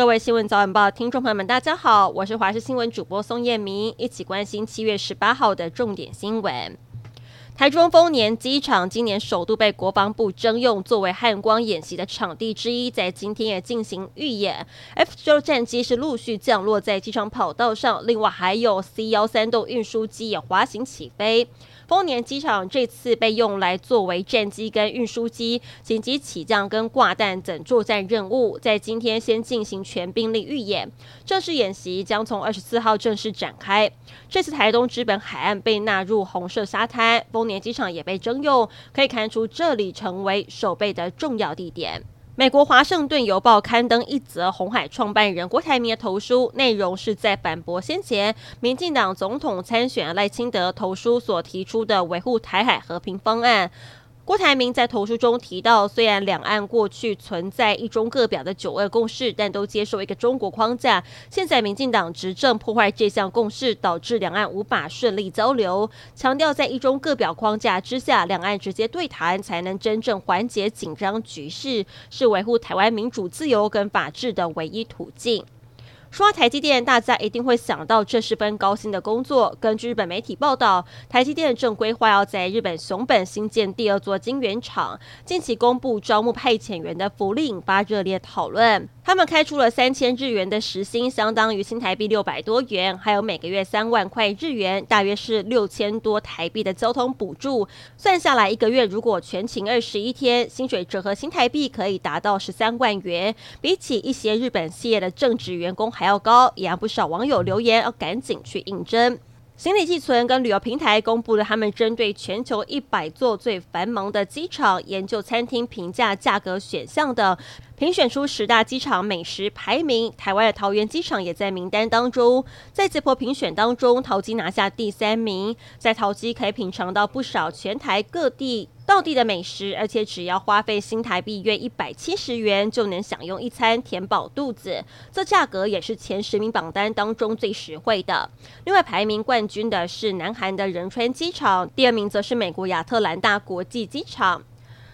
各位新闻早晚报听众朋友们，大家好，我是华视新闻主播宋燕明，一起关心七月十八号的重点新闻。台中丰年机场今年首度被国防部征用作为汉光演习的场地之一，在今天也进行预演。F 十六战机是陆续降落在机场跑道上，另外还有 C 幺三洞运输机也滑行起飞。丰年机场这次被用来作为战机跟运输机紧急起降跟挂弹等作战任务，在今天先进行全兵力预演。正式演习将从二十四号正式展开。这次台东之本海岸被纳入红色沙滩，丰年机场也被征用，可以看出这里成为守备的重要地点。美国《华盛顿邮报》刊登一则红海创办人郭台铭的投书，内容是在反驳先前民进党总统参选赖清德投书所提出的维护台海和平方案。郭台铭在投书中提到，虽然两岸过去存在一中各表的九二共识，但都接受一个中国框架。现在民进党执政破坏这项共识，导致两岸无法顺利交流。强调在一中各表框架之下，两岸直接对谈才能真正缓解紧张局势，是维护台湾民主自由跟法治的唯一途径。说到台积电，大家一定会想到这是份高薪的工作。根据日本媒体报道，台积电正规划要在日本熊本新建第二座晶圆厂，近期公布招募派遣员的福利，引发热烈讨论。他们开出了三千日元的时薪，相当于新台币六百多元，还有每个月三万块日元，大约是六千多台币的交通补助。算下来，一个月如果全勤二十一天，薪水折合新台币可以达到十三万元。比起一些日本企业的正职员工还要高，也让不少网友留言要赶紧去应征。行李寄存跟旅游平台公布了他们针对全球一百座最繁忙的机场研究餐厅评价价格选项的评选出十大机场美食排名，台湾的桃园机场也在名单当中。在这波评选当中，桃机拿下第三名，在桃机可以品尝到不少全台各地。道地的美食，而且只要花费新台币约一百七十元就能享用一餐，填饱肚子。这价格也是前十名榜单当中最实惠的。另外排名冠军的是南韩的仁川机场，第二名则是美国亚特兰大国际机场。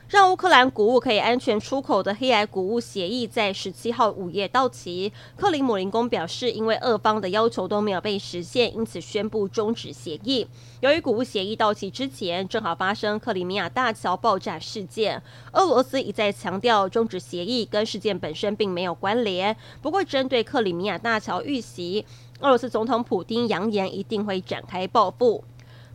让乌克兰谷物可以安全出口的黑海谷物协议在十七号午夜到期。克里姆林宫表示，因为俄方的要求都没有被实现，因此宣布终止协议。由于谷物协议到期之前正好发生克里米亚大桥爆炸事件，俄罗斯一再强调终止协议跟事件本身并没有关联。不过，针对克里米亚大桥遇袭，俄罗斯总统普丁扬言一定会展开报复。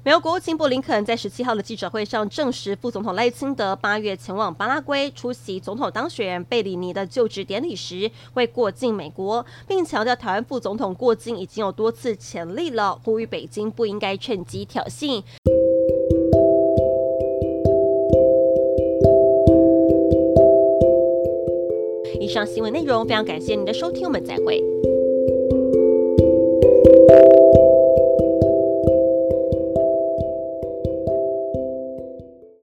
美国国务卿布林肯在十七号的记者会上证实，副总统赖清德八月前往巴拉圭出席总统当选人贝里尼的就职典礼时，会过境美国，并强调台湾副总统过境已经有多次潜力了，呼吁北京不应该趁机挑衅。以上新闻内容非常感谢您的收听，我们再会。